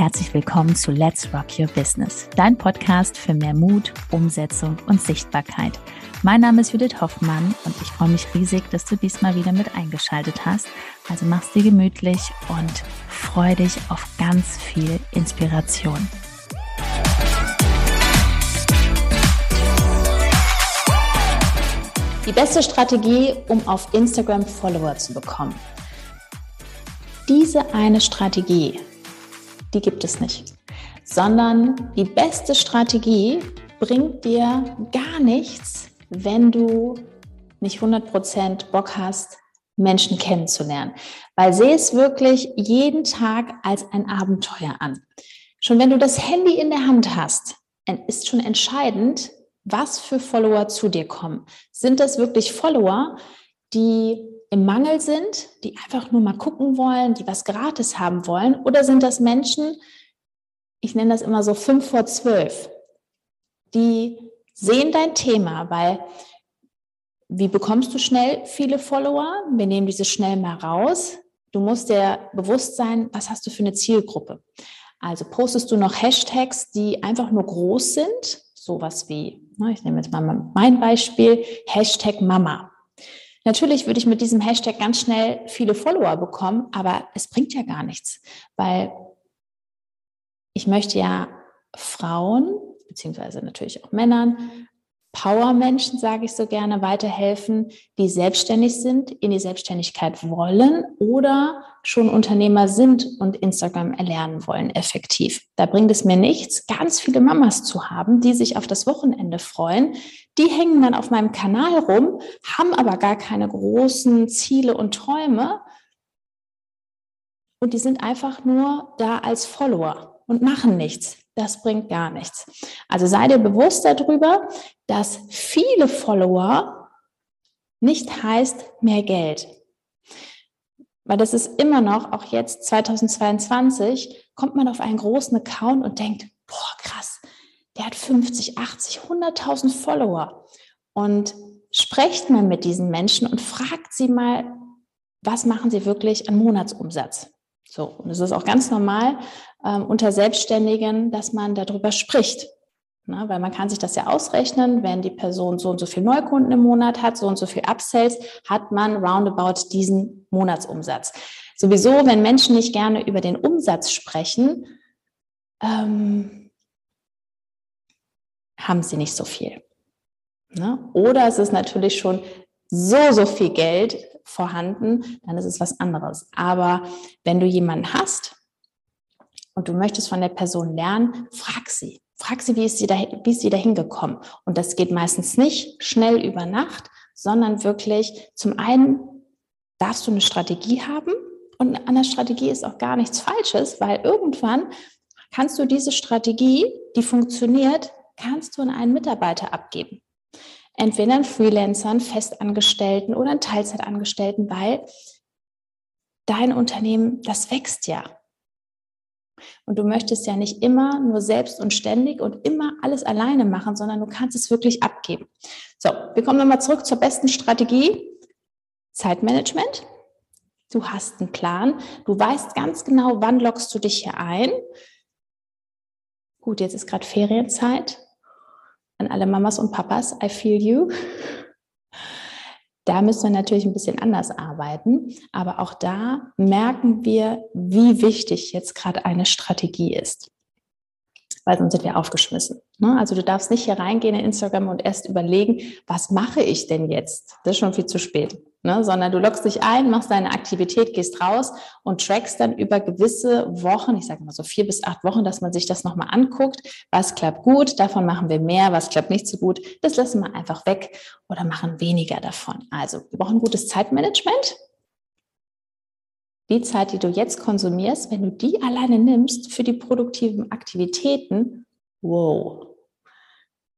herzlich willkommen zu Let's Rock Your Business, dein Podcast für mehr Mut, Umsetzung und Sichtbarkeit. Mein Name ist Judith Hoffmann und ich freue mich riesig, dass du diesmal wieder mit eingeschaltet hast. Also mach's dir gemütlich und freu dich auf ganz viel Inspiration. Die beste Strategie, um auf Instagram Follower zu bekommen. Diese eine Strategie die gibt es nicht. Sondern die beste Strategie bringt dir gar nichts, wenn du nicht 100% Bock hast, Menschen kennenzulernen. Weil sehe es wirklich jeden Tag als ein Abenteuer an. Schon wenn du das Handy in der Hand hast, ist schon entscheidend, was für Follower zu dir kommen. Sind das wirklich Follower, die im Mangel sind, die einfach nur mal gucken wollen, die was gratis haben wollen? Oder sind das Menschen, ich nenne das immer so fünf vor zwölf, die sehen dein Thema, weil wie bekommst du schnell viele Follower? Wir nehmen diese schnell mal raus. Du musst dir bewusst sein, was hast du für eine Zielgruppe? Also postest du noch Hashtags, die einfach nur groß sind, sowas wie, ich nehme jetzt mal mein Beispiel, Hashtag Mama. Natürlich würde ich mit diesem Hashtag ganz schnell viele Follower bekommen, aber es bringt ja gar nichts, weil ich möchte ja Frauen, beziehungsweise natürlich auch Männern, Power-Menschen, sage ich so gerne, weiterhelfen, die selbstständig sind, in die Selbstständigkeit wollen oder schon Unternehmer sind und Instagram erlernen wollen, effektiv. Da bringt es mir nichts, ganz viele Mamas zu haben, die sich auf das Wochenende freuen. Die hängen dann auf meinem Kanal rum, haben aber gar keine großen Ziele und Träume. Und die sind einfach nur da als Follower und machen nichts. Das bringt gar nichts. Also sei dir bewusst darüber, dass viele Follower nicht heißt mehr Geld. Weil das ist immer noch, auch jetzt 2022, kommt man auf einen großen Account und denkt, boah, krass, der hat 50, 80, 100.000 Follower. Und sprecht mal mit diesen Menschen und fragt sie mal, was machen sie wirklich an Monatsumsatz? So, und es ist auch ganz normal, ähm, unter Selbstständigen, dass man darüber spricht. Na, weil man kann sich das ja ausrechnen, wenn die Person so und so viel Neukunden im Monat hat, so und so viel Upsells, hat man roundabout diesen Monatsumsatz. Sowieso, wenn Menschen nicht gerne über den Umsatz sprechen, ähm, haben sie nicht so viel. Na? Oder es ist natürlich schon so, so viel Geld vorhanden, dann ist es was anderes. Aber wenn du jemanden hast, und du möchtest von der Person lernen, frag sie. Frag sie, wie ist sie, da, wie ist sie dahin gekommen? Und das geht meistens nicht schnell über Nacht, sondern wirklich zum einen darfst du eine Strategie haben und an der Strategie ist auch gar nichts Falsches, weil irgendwann kannst du diese Strategie, die funktioniert, kannst du an einen Mitarbeiter abgeben. Entweder einen Freelancer, einen Festangestellten oder einen Teilzeitangestellten, weil dein Unternehmen, das wächst ja. Und du möchtest ja nicht immer nur selbst und ständig und immer alles alleine machen, sondern du kannst es wirklich abgeben. So, wir kommen nochmal zurück zur besten Strategie. Zeitmanagement. Du hast einen Plan. Du weißt ganz genau, wann lockst du dich hier ein. Gut, jetzt ist gerade Ferienzeit. An alle Mamas und Papas, I feel you. Da müssen wir natürlich ein bisschen anders arbeiten, aber auch da merken wir, wie wichtig jetzt gerade eine Strategie ist. Weil sonst sind wir aufgeschmissen. Ne? Also du darfst nicht hier reingehen in Instagram und erst überlegen, was mache ich denn jetzt? Das ist schon viel zu spät ne? sondern du loggst dich ein, machst deine Aktivität, gehst raus und trackst dann über gewisse Wochen, ich sage mal so vier bis acht Wochen, dass man sich das nochmal anguckt, was klappt gut, davon machen wir mehr, was klappt nicht so gut, das lassen wir einfach weg oder machen weniger davon. Also wir brauchen gutes Zeitmanagement. Die Zeit, die du jetzt konsumierst, wenn du die alleine nimmst für die produktiven Aktivitäten, wow,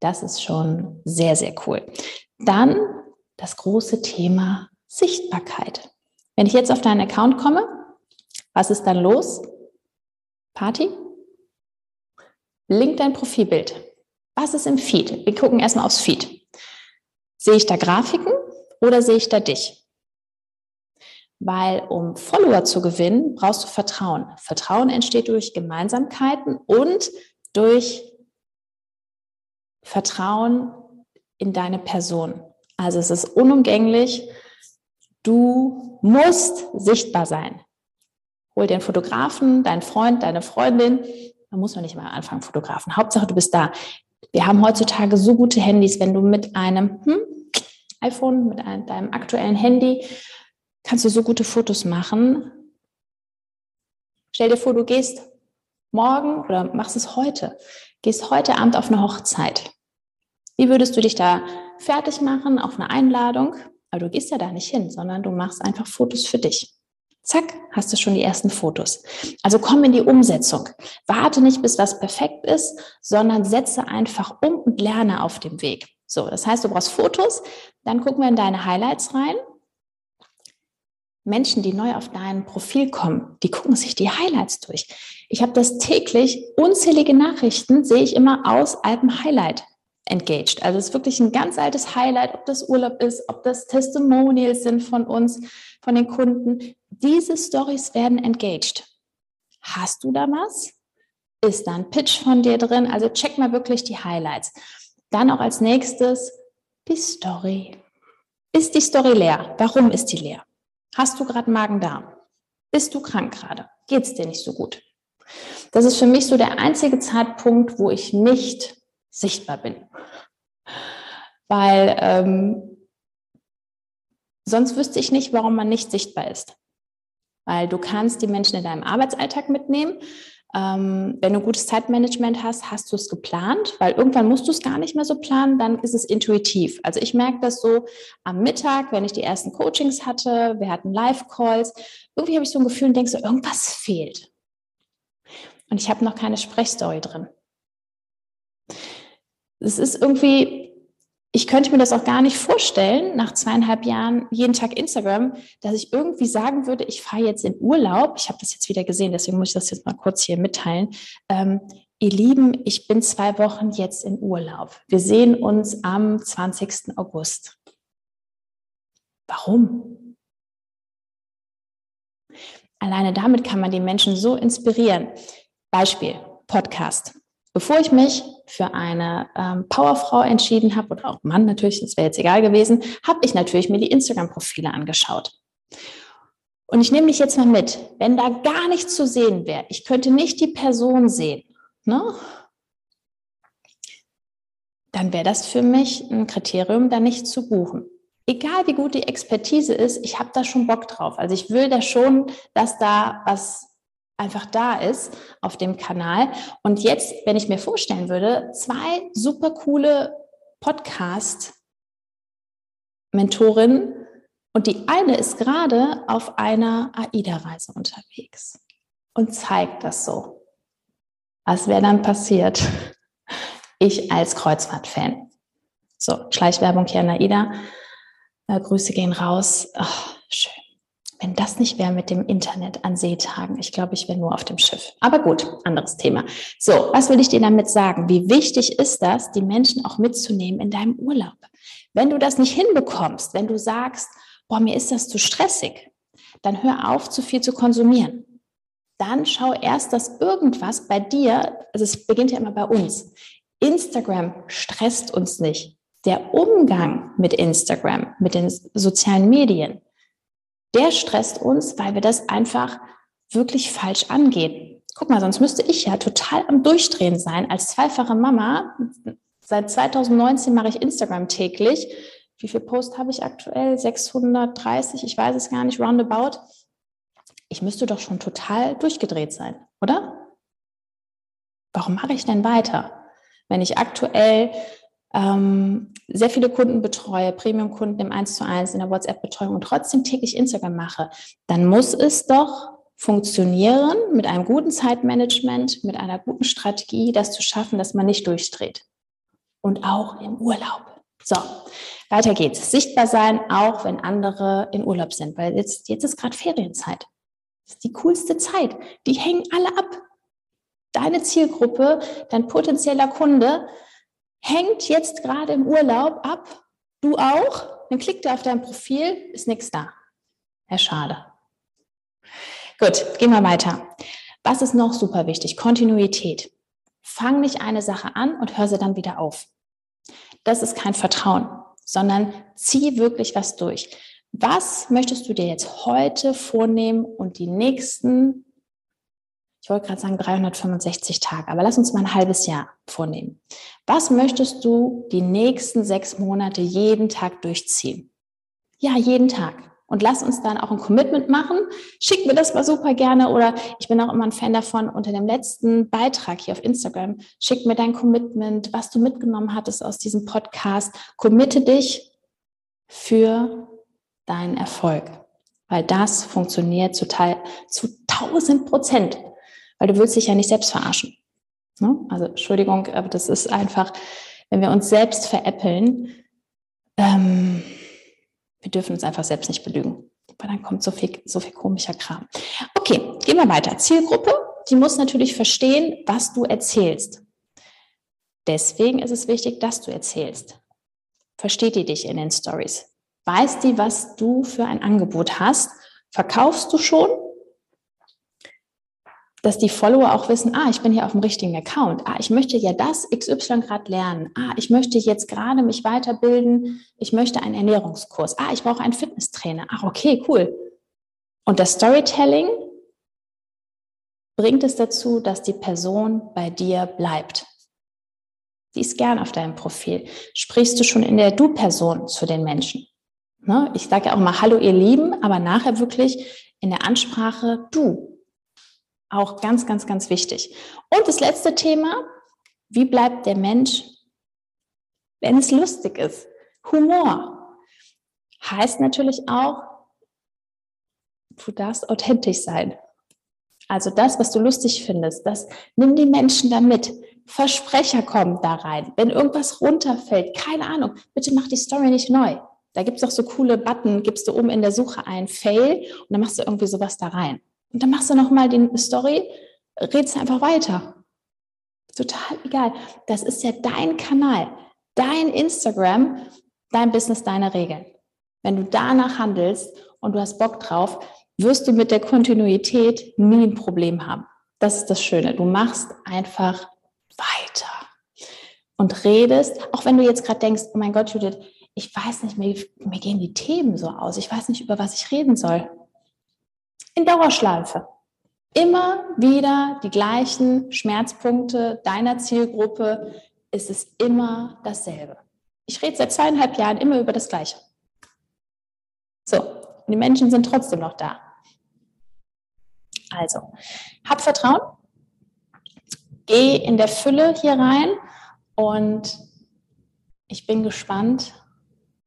das ist schon sehr, sehr cool. Dann das große Thema Sichtbarkeit. Wenn ich jetzt auf deinen Account komme, was ist dann los? Party? Link dein Profilbild. Was ist im Feed? Wir gucken erstmal aufs Feed. Sehe ich da Grafiken oder sehe ich da dich? Weil um Follower zu gewinnen, brauchst du Vertrauen. Vertrauen entsteht durch Gemeinsamkeiten und durch Vertrauen in deine Person. Also es ist unumgänglich. Du musst sichtbar sein. Hol einen Fotografen, deinen Freund, deine Freundin. Da muss man nicht mal anfangen, Fotografen. Hauptsache, du bist da. Wir haben heutzutage so gute Handys, wenn du mit einem hm, iPhone, mit einem, deinem aktuellen Handy, kannst du so gute Fotos machen. Stell dir vor, du gehst morgen oder machst es heute, gehst heute Abend auf eine Hochzeit. Wie würdest du dich da fertig machen auf eine Einladung? Aber du gehst ja da nicht hin, sondern du machst einfach Fotos für dich. Zack, hast du schon die ersten Fotos. Also komm in die Umsetzung. Warte nicht, bis was perfekt ist, sondern setze einfach um und lerne auf dem Weg. So, das heißt, du brauchst Fotos, dann gucken wir in deine Highlights rein. Menschen, die neu auf dein Profil kommen, die gucken sich die Highlights durch. Ich habe das täglich, unzählige Nachrichten sehe ich immer aus Alpen Highlight engaged. Also es ist wirklich ein ganz altes Highlight, ob das Urlaub ist, ob das Testimonials sind von uns, von den Kunden. Diese Stories werden engaged. Hast du da was? Ist da ein Pitch von dir drin? Also check mal wirklich die Highlights. Dann auch als nächstes die Story. Ist die Story leer? Warum ist die leer? Hast du gerade Magen-Darm? Bist du krank gerade? Geht es dir nicht so gut? Das ist für mich so der einzige Zeitpunkt, wo ich nicht sichtbar bin. Weil ähm, sonst wüsste ich nicht, warum man nicht sichtbar ist. Weil du kannst die Menschen in deinem Arbeitsalltag mitnehmen. Ähm, wenn du gutes Zeitmanagement hast, hast du es geplant, weil irgendwann musst du es gar nicht mehr so planen, dann ist es intuitiv. Also ich merke das so am Mittag, wenn ich die ersten Coachings hatte, wir hatten Live-Calls, irgendwie habe ich so ein Gefühl und denke so, irgendwas fehlt. Und ich habe noch keine Sprechstory drin es ist irgendwie, ich könnte mir das auch gar nicht vorstellen, nach zweieinhalb Jahren jeden Tag Instagram, dass ich irgendwie sagen würde, ich fahre jetzt in Urlaub. Ich habe das jetzt wieder gesehen, deswegen muss ich das jetzt mal kurz hier mitteilen. Ähm, ihr Lieben, ich bin zwei Wochen jetzt in Urlaub. Wir sehen uns am 20. August. Warum? Alleine damit kann man die Menschen so inspirieren. Beispiel, Podcast. Bevor ich mich für eine ähm, Powerfrau entschieden habe, oder auch Mann natürlich, das wäre jetzt egal gewesen, habe ich natürlich mir die Instagram-Profile angeschaut. Und ich nehme mich jetzt mal mit, wenn da gar nichts zu sehen wäre, ich könnte nicht die Person sehen, ne? dann wäre das für mich ein Kriterium, da nicht zu buchen. Egal wie gut die Expertise ist, ich habe da schon Bock drauf. Also ich will da schon, dass da was einfach da ist auf dem Kanal. Und jetzt, wenn ich mir vorstellen würde, zwei super coole Podcast-Mentorinnen und die eine ist gerade auf einer AIDA-Reise unterwegs und zeigt das so. Was wäre dann passiert? Ich als Kreuzfahrt-Fan. So, Schleichwerbung hier an AIDA. Äh, Grüße gehen raus. Oh, schön wenn das nicht wäre mit dem Internet an Seetagen, ich glaube, ich wäre nur auf dem Schiff. Aber gut, anderes Thema. So, was will ich dir damit sagen? Wie wichtig ist das, die Menschen auch mitzunehmen in deinem Urlaub? Wenn du das nicht hinbekommst, wenn du sagst, boah, mir ist das zu stressig, dann hör auf, zu viel zu konsumieren. Dann schau erst, dass irgendwas bei dir, also es beginnt ja immer bei uns. Instagram stresst uns nicht. Der Umgang mit Instagram, mit den sozialen Medien, der stresst uns, weil wir das einfach wirklich falsch angehen. Guck mal, sonst müsste ich ja total am Durchdrehen sein. Als zweifache Mama, seit 2019 mache ich Instagram täglich. Wie viel Post habe ich aktuell? 630, ich weiß es gar nicht, roundabout. Ich müsste doch schon total durchgedreht sein, oder? Warum mache ich denn weiter? Wenn ich aktuell ähm, sehr viele Kunden betreue, Premium-Kunden im 1 zu 1 in der WhatsApp-Betreuung und trotzdem täglich Instagram mache, dann muss es doch funktionieren mit einem guten Zeitmanagement, mit einer guten Strategie, das zu schaffen, dass man nicht durchdreht. Und auch im Urlaub. So, weiter geht's. Sichtbar sein, auch wenn andere in Urlaub sind, weil jetzt, jetzt ist gerade Ferienzeit. Das ist die coolste Zeit. Die hängen alle ab. Deine Zielgruppe, dein potenzieller Kunde, hängt jetzt gerade im Urlaub ab, du auch, dann klickt er auf dein Profil, ist nichts da. Ja, schade. Gut, gehen wir weiter. Was ist noch super wichtig? Kontinuität. Fang nicht eine Sache an und hör sie dann wieder auf. Das ist kein Vertrauen, sondern zieh wirklich was durch. Was möchtest du dir jetzt heute vornehmen und die nächsten, ich wollte gerade sagen 365 Tage, aber lass uns mal ein halbes Jahr vornehmen. Was möchtest du die nächsten sechs Monate jeden Tag durchziehen? Ja, jeden Tag und lass uns dann auch ein Commitment machen. Schick mir das mal super gerne oder ich bin auch immer ein Fan davon, unter dem letzten Beitrag hier auf Instagram, schick mir dein Commitment, was du mitgenommen hattest aus diesem Podcast. Committe dich für deinen Erfolg, weil das funktioniert zu, zu 1000 Prozent, weil du willst dich ja nicht selbst verarschen. Ne? Also Entschuldigung, aber das ist einfach, wenn wir uns selbst veräppeln, ähm, wir dürfen uns einfach selbst nicht belügen, weil dann kommt so viel, so viel komischer Kram. Okay, gehen wir weiter. Zielgruppe, die muss natürlich verstehen, was du erzählst. Deswegen ist es wichtig, dass du erzählst. Versteht die dich in den Stories? Weiß die, was du für ein Angebot hast? Verkaufst du schon? Dass die Follower auch wissen, ah, ich bin hier auf dem richtigen Account. Ah, ich möchte ja das XY gerade lernen. Ah, ich möchte jetzt gerade mich weiterbilden. Ich möchte einen Ernährungskurs. Ah, ich brauche einen Fitnesstrainer. Ach, okay, cool. Und das Storytelling bringt es dazu, dass die Person bei dir bleibt. Die ist gern auf deinem Profil. Sprichst du schon in der Du-Person zu den Menschen? Ne? Ich sage ja auch mal Hallo, ihr Lieben, aber nachher wirklich in der Ansprache Du. Auch ganz, ganz, ganz wichtig. Und das letzte Thema, wie bleibt der Mensch, wenn es lustig ist? Humor heißt natürlich auch, du darfst authentisch sein. Also das, was du lustig findest, das nimm die Menschen da mit. Versprecher kommen da rein. Wenn irgendwas runterfällt, keine Ahnung, bitte mach die Story nicht neu. Da gibt es auch so coole Button, gibst du oben in der Suche ein Fail und dann machst du irgendwie sowas da rein. Und dann machst du nochmal die Story, redest einfach weiter. Total egal. Das ist ja dein Kanal, dein Instagram, dein Business, deine Regeln. Wenn du danach handelst und du hast Bock drauf, wirst du mit der Kontinuität nie ein Problem haben. Das ist das Schöne. Du machst einfach weiter und redest, auch wenn du jetzt gerade denkst, oh mein Gott, Judith, ich weiß nicht, mir, mir gehen die Themen so aus. Ich weiß nicht, über was ich reden soll in Dauerschleife. Immer wieder die gleichen Schmerzpunkte deiner Zielgruppe. ist Es immer dasselbe. Ich rede seit zweieinhalb Jahren immer über das Gleiche. So, die Menschen sind trotzdem noch da. Also, hab Vertrauen, geh in der Fülle hier rein und ich bin gespannt,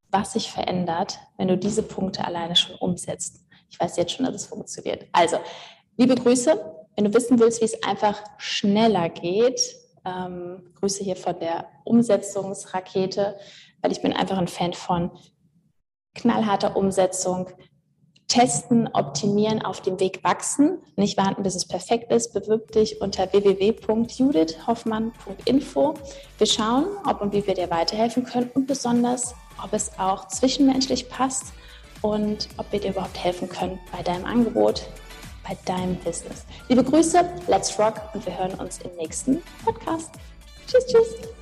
was sich verändert, wenn du diese Punkte alleine schon umsetzt. Ich weiß jetzt schon, dass es funktioniert. Also, liebe Grüße. Wenn du wissen willst, wie es einfach schneller geht, ähm, Grüße hier von der Umsetzungsrakete, weil ich bin einfach ein Fan von knallharter Umsetzung, testen, optimieren, auf dem Weg wachsen, nicht warten, bis es perfekt ist. Bewirb dich unter www.judithhoffmann.info. Wir schauen, ob und wie wir dir weiterhelfen können und besonders, ob es auch zwischenmenschlich passt und ob wir dir überhaupt helfen können bei deinem Angebot, bei deinem Business. Liebe Grüße, let's rock und wir hören uns im nächsten Podcast. Tschüss, tschüss.